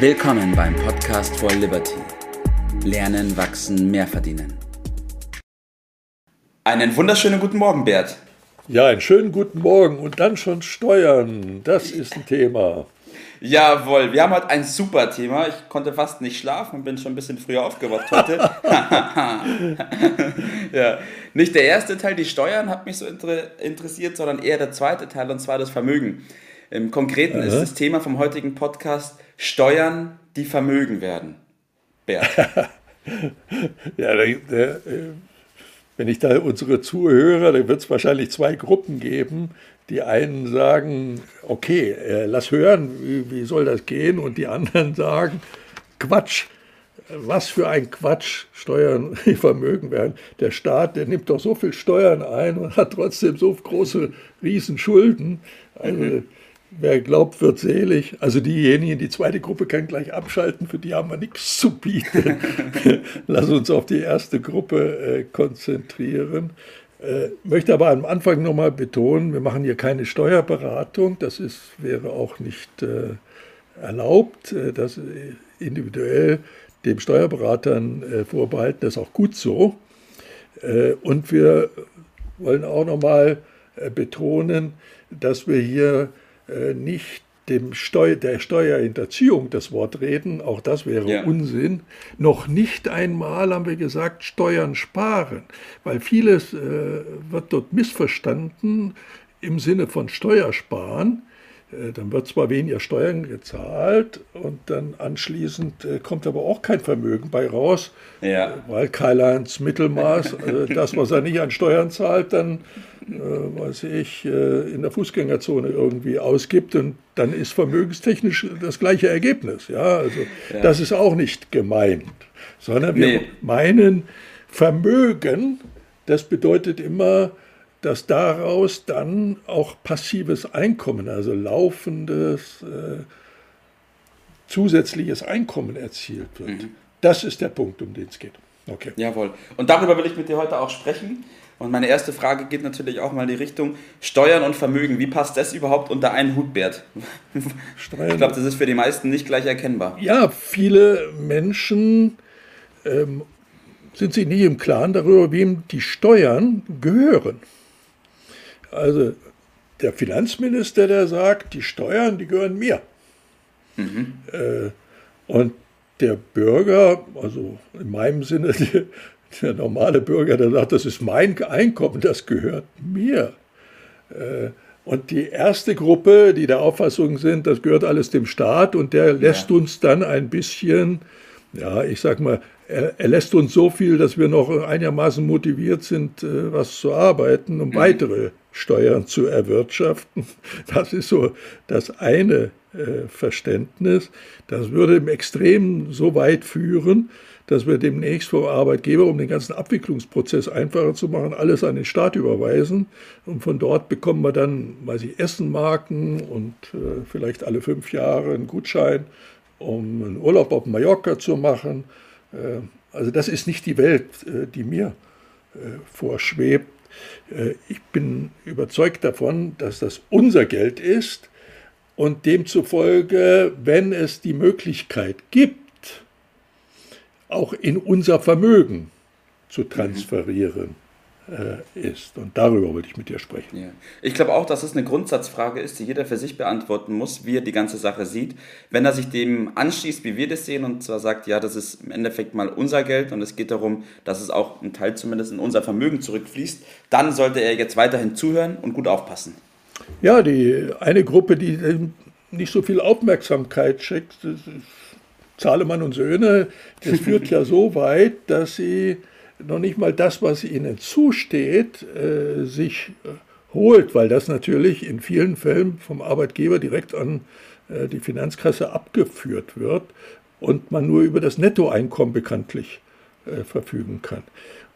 Willkommen beim Podcast for Liberty. Lernen, wachsen, mehr verdienen. Einen wunderschönen guten Morgen, Bert. Ja, einen schönen guten Morgen und dann schon Steuern. Das ist ein Thema. Jawohl, wir haben heute ein super Thema. Ich konnte fast nicht schlafen und bin schon ein bisschen früher aufgewacht heute. ja. Nicht der erste Teil, die Steuern, hat mich so interessiert, sondern eher der zweite Teil, und zwar das Vermögen. Im Konkreten Aha. ist das Thema vom heutigen Podcast Steuern, die Vermögen werden. Bert. ja, der, der, wenn ich da unsere Zuhörer, da wird es wahrscheinlich zwei Gruppen geben. Die einen sagen, okay, äh, lass hören, wie, wie soll das gehen? Und die anderen sagen, Quatsch, was für ein Quatsch, Steuern, die Vermögen werden. Der Staat, der nimmt doch so viel Steuern ein und hat trotzdem so große Riesenschulden. Also, mhm. Wer glaubt, wird selig. Also diejenigen, die zweite Gruppe kann gleich abschalten, für die haben wir nichts zu bieten. Lass uns auf die erste Gruppe äh, konzentrieren. Äh, möchte aber am Anfang nochmal betonen, wir machen hier keine Steuerberatung. Das ist, wäre auch nicht äh, erlaubt. Äh, das individuell dem Steuerberatern äh, vorbehalten, das ist auch gut so. Äh, und wir wollen auch nochmal äh, betonen, dass wir hier äh, nicht dem Steu der Steuerhinterziehung das Wort reden, auch das wäre ja. Unsinn. Noch nicht einmal haben wir gesagt, Steuern sparen, weil vieles äh, wird dort missverstanden im Sinne von Steuersparen. Äh, dann wird zwar weniger Steuern gezahlt und dann anschließend äh, kommt aber auch kein Vermögen bei raus, ja. weil Karl-Heinz Mittelmaß, äh, das, was er nicht an Steuern zahlt, dann, weiß ich, in der Fußgängerzone irgendwie ausgibt und dann ist vermögenstechnisch das gleiche Ergebnis. Ja, also ja. das ist auch nicht gemeint, sondern wir nee. meinen Vermögen, das bedeutet immer, dass daraus dann auch passives Einkommen, also laufendes äh, zusätzliches Einkommen erzielt wird. Mhm. Das ist der Punkt, um den es geht. Okay. Jawohl. Und darüber will ich mit dir heute auch sprechen. Und meine erste Frage geht natürlich auch mal in die Richtung Steuern und Vermögen. Wie passt das überhaupt unter einen Hut, Bert? Steuern. Ich glaube, das ist für die meisten nicht gleich erkennbar. Ja, viele Menschen ähm, sind sich nie im Klaren darüber, wem die Steuern gehören. Also der Finanzminister, der sagt, die Steuern, die gehören mir. Mhm. Äh, und der Bürger, also in meinem Sinne, der, der, normale Bürger, der sagt, das ist mein Einkommen, das gehört mir. Äh, und die erste Gruppe, die der Auffassung sind, das gehört alles dem Staat und der lässt ja. uns dann ein bisschen, ja, ich sag mal, er, er, lässt uns so viel, dass wir noch einigermaßen motiviert sind, äh, was zu arbeiten, um mhm. weitere Steuern zu erwirtschaften. Das ist so das eine äh, Verständnis. Das würde im Extremen so weit führen, dass wir demnächst vom Arbeitgeber, um den ganzen Abwicklungsprozess einfacher zu machen, alles an den Staat überweisen. Und von dort bekommen wir dann, weiß ich, Essenmarken und äh, vielleicht alle fünf Jahre einen Gutschein, um einen Urlaub auf Mallorca zu machen. Äh, also das ist nicht die Welt, äh, die mir äh, vorschwebt. Ich bin überzeugt davon, dass das unser Geld ist und demzufolge, wenn es die Möglichkeit gibt, auch in unser Vermögen zu transferieren äh, ist. Und darüber wollte ich mit dir sprechen. Ja. Ich glaube auch, dass es eine Grundsatzfrage ist, die jeder für sich beantworten muss, wie er die ganze Sache sieht. Wenn er sich dem anschließt, wie wir das sehen, und zwar sagt, ja, das ist im Endeffekt mal unser Geld und es geht darum, dass es auch ein Teil zumindest in unser Vermögen zurückfließt, dann sollte er jetzt weiterhin zuhören und gut aufpassen. Ja, die eine Gruppe, die nicht so viel Aufmerksamkeit schickt, Zahlemann und Söhne, das führt ja so weit, dass sie noch nicht mal das, was ihnen zusteht, äh, sich äh, holt, weil das natürlich in vielen Fällen vom Arbeitgeber direkt an äh, die Finanzkasse abgeführt wird und man nur über das Nettoeinkommen bekanntlich äh, verfügen kann.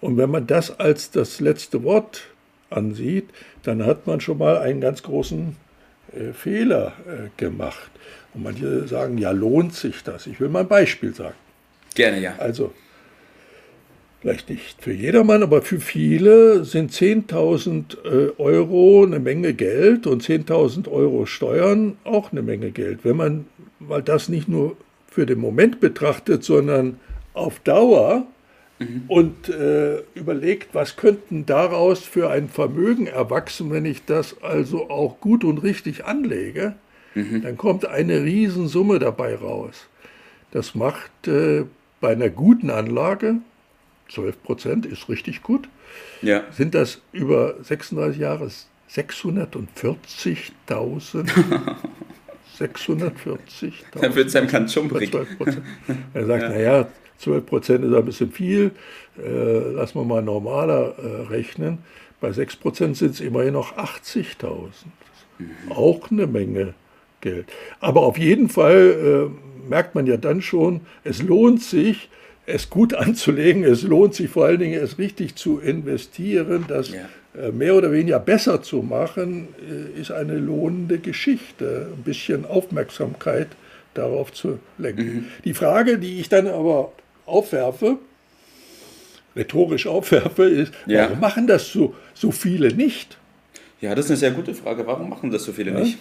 Und wenn man das als das letzte Wort ansieht, dann hat man schon mal einen ganz großen äh, Fehler äh, gemacht. Und manche sagen, ja, lohnt sich das? Ich will mal ein Beispiel sagen. Gerne, ja. Also, vielleicht nicht für jedermann, aber für viele sind 10.000 äh, Euro eine Menge Geld und 10.000 Euro Steuern auch eine Menge Geld. Wenn man mal das nicht nur für den Moment betrachtet, sondern auf Dauer mhm. und äh, überlegt, was könnten daraus für ein Vermögen erwachsen, wenn ich das also auch gut und richtig anlege, mhm. dann kommt eine Riesensumme dabei raus. Das macht äh, bei einer guten Anlage, 12 Prozent ist richtig gut, ja. sind das über 36 Jahre 640.000 640. Dann wird es einem ganz schummrig. Er sagt, ja. naja, 12 Prozent ist ein bisschen viel, äh, lassen wir mal normaler äh, rechnen. Bei 6 Prozent sind es immerhin noch 80.000. Mhm. Auch eine Menge Geld. Aber auf jeden Fall äh, merkt man ja dann schon, es lohnt sich, es gut anzulegen, es lohnt sich vor allen Dingen, es richtig zu investieren, das ja. Äh, mehr oder weniger besser zu machen, äh, ist eine lohnende Geschichte. Ein bisschen Aufmerksamkeit darauf zu lenken. Mhm. Die Frage, die ich dann aber aufwerfe, rhetorisch aufwerfe, ist, ja. warum machen das so, so viele nicht? Ja, das ist eine sehr gute Frage. Warum machen das so viele ja? nicht?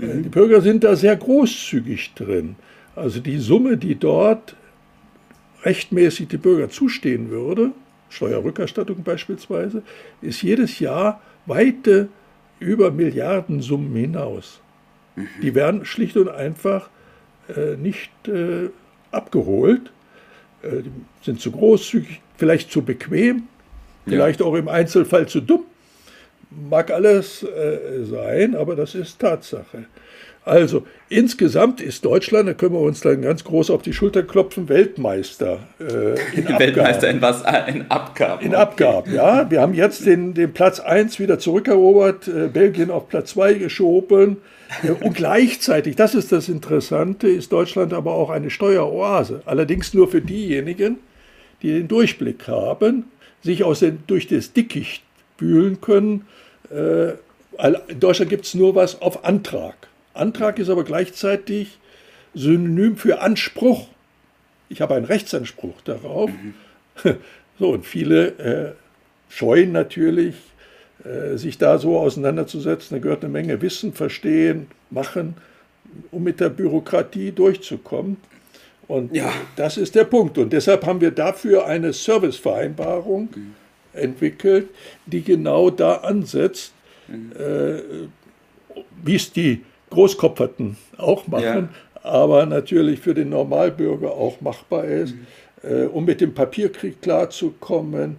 Äh, mhm. Die Bürger sind da sehr großzügig drin. Also die Summe, die dort rechtmäßig die Bürger zustehen würde, Steuerrückerstattung beispielsweise, ist jedes Jahr weite über Milliardensummen hinaus. Mhm. Die werden schlicht und einfach äh, nicht äh, abgeholt äh, sind zu großzügig, vielleicht zu bequem, vielleicht ja. auch im Einzelfall zu dumm. Mag alles äh, sein, aber das ist Tatsache. Also insgesamt ist Deutschland, da können wir uns dann ganz groß auf die Schulter klopfen, Weltmeister. Äh, in Weltmeister in was? Ah, in Abgaben. In Abgaben, ja. Wir haben jetzt den, den Platz 1 wieder zurückerobert, äh, Belgien auf Platz 2 geschoben. Äh, und gleichzeitig, das ist das Interessante, ist Deutschland aber auch eine Steueroase. Allerdings nur für diejenigen, die den Durchblick haben, sich aus den, durch das Dickicht wühlen können. Äh, in Deutschland gibt es nur was auf Antrag. Antrag ist aber gleichzeitig Synonym für Anspruch. Ich habe einen Rechtsanspruch darauf. Mhm. So, und viele äh, scheuen natürlich, äh, sich da so auseinanderzusetzen. Da gehört eine Menge Wissen, Verstehen, Machen, um mit der Bürokratie durchzukommen. Und ja. das ist der Punkt. Und deshalb haben wir dafür eine Servicevereinbarung mhm. Entwickelt, die genau da ansetzt, mhm. äh, wie es die Großkopferten auch machen, ja. aber natürlich für den Normalbürger auch machbar ist, mhm. äh, um mit dem Papierkrieg klarzukommen,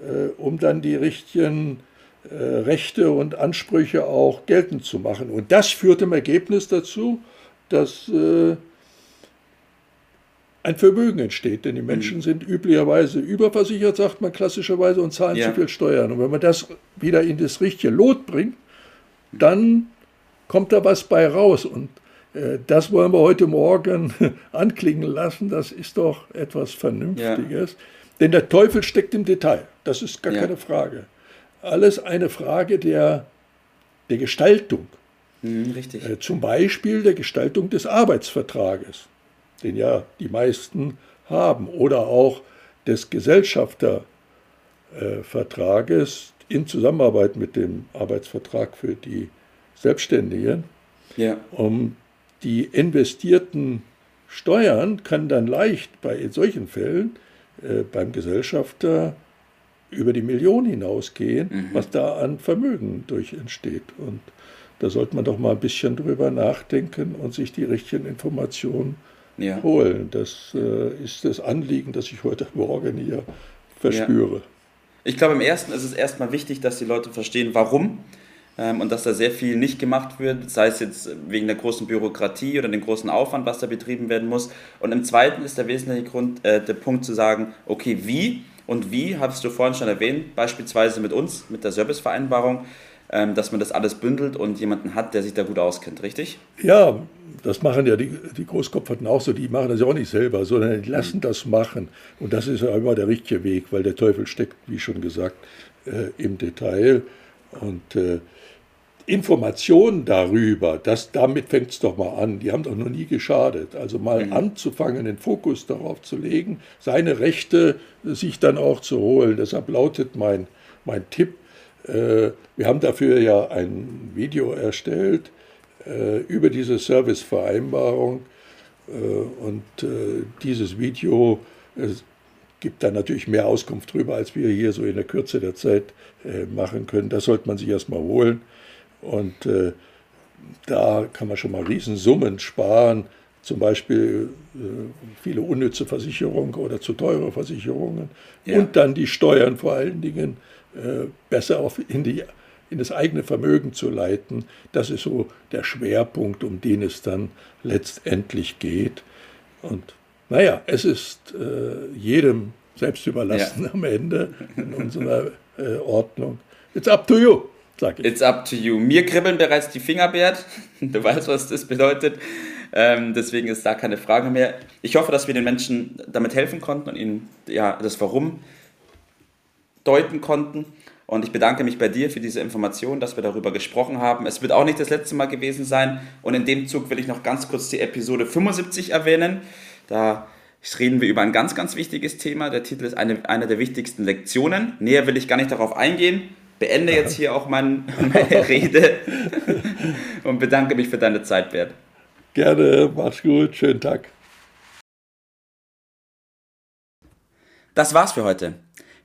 äh, um dann die richtigen äh, Rechte und Ansprüche auch geltend zu machen. Und das führt im Ergebnis dazu, dass äh, ein Vermögen entsteht, denn die mhm. Menschen sind üblicherweise überversichert, sagt man klassischerweise, und zahlen ja. zu viel Steuern. Und wenn man das wieder in das richtige Lot bringt, dann kommt da was bei raus. Und äh, das wollen wir heute Morgen anklingen lassen. Das ist doch etwas Vernünftiges. Ja. Denn der Teufel steckt im Detail. Das ist gar ja. keine Frage. Alles eine Frage der, der Gestaltung. Mhm, richtig. Äh, zum Beispiel der Gestaltung des Arbeitsvertrages, den ja die meisten haben, oder auch des Gesellschaftervertrages in Zusammenarbeit mit dem Arbeitsvertrag für die Selbstständige. Ja. Um die investierten Steuern kann dann leicht bei solchen Fällen äh, beim Gesellschafter über die Million hinausgehen, mhm. was da an Vermögen durch entsteht. Und da sollte man doch mal ein bisschen drüber nachdenken und sich die richtigen Informationen ja. holen. Das äh, ist das Anliegen, das ich heute Morgen hier verspüre. Ja. Ich glaube, im ersten ist es erstmal wichtig, dass die Leute verstehen, warum ähm, und dass da sehr viel nicht gemacht wird, sei es jetzt wegen der großen Bürokratie oder dem großen Aufwand, was da betrieben werden muss. Und im zweiten ist der wesentliche Grund, äh, der Punkt zu sagen, okay, wie und wie, hast du vorhin schon erwähnt, beispielsweise mit uns, mit der Servicevereinbarung, dass man das alles bündelt und jemanden hat, der sich da gut auskennt, richtig? Ja, das machen ja die, die Großkopferten auch so, die machen das ja auch nicht selber, sondern die lassen das machen. Und das ist ja immer der richtige Weg, weil der Teufel steckt, wie schon gesagt, äh, im Detail. Und äh, Informationen darüber, das, damit fängt es doch mal an, die haben doch noch nie geschadet. Also mal mhm. anzufangen, den Fokus darauf zu legen, seine Rechte sich dann auch zu holen. Deshalb lautet mein, mein Tipp, wir haben dafür ja ein Video erstellt äh, über diese Servicevereinbarung und dieses Video gibt dann natürlich mehr Auskunft darüber, als wir hier so in der Kürze der Zeit machen können. Das sollte man sich erstmal holen. Und da kann man schon mal Riesensummen sparen zum Beispiel äh, viele unnütze Versicherungen oder zu teure Versicherungen ja. und dann die Steuern vor allen Dingen äh, besser auf in, die, in das eigene Vermögen zu leiten. Das ist so der Schwerpunkt, um den es dann letztendlich geht. Und naja, es ist äh, jedem selbst überlassen ja. am Ende in unserer äh, Ordnung. It's up to you, sag ich. It's up to you. Mir kribbeln bereits die Finger, Bert. Du weißt, was das bedeutet. Ähm, deswegen ist da keine Frage mehr. Ich hoffe, dass wir den Menschen damit helfen konnten und ihnen ja, das Warum deuten konnten. Und ich bedanke mich bei dir für diese Information, dass wir darüber gesprochen haben. Es wird auch nicht das letzte Mal gewesen sein. Und in dem Zug will ich noch ganz kurz die Episode 75 erwähnen. Da reden wir über ein ganz, ganz wichtiges Thema. Der Titel ist eine, eine der wichtigsten Lektionen. Näher will ich gar nicht darauf eingehen. Beende jetzt hier auch mein, meine Rede und bedanke mich für deine Zeit, Bert. Gerne, mach's gut, schönen Tag. Das war's für heute.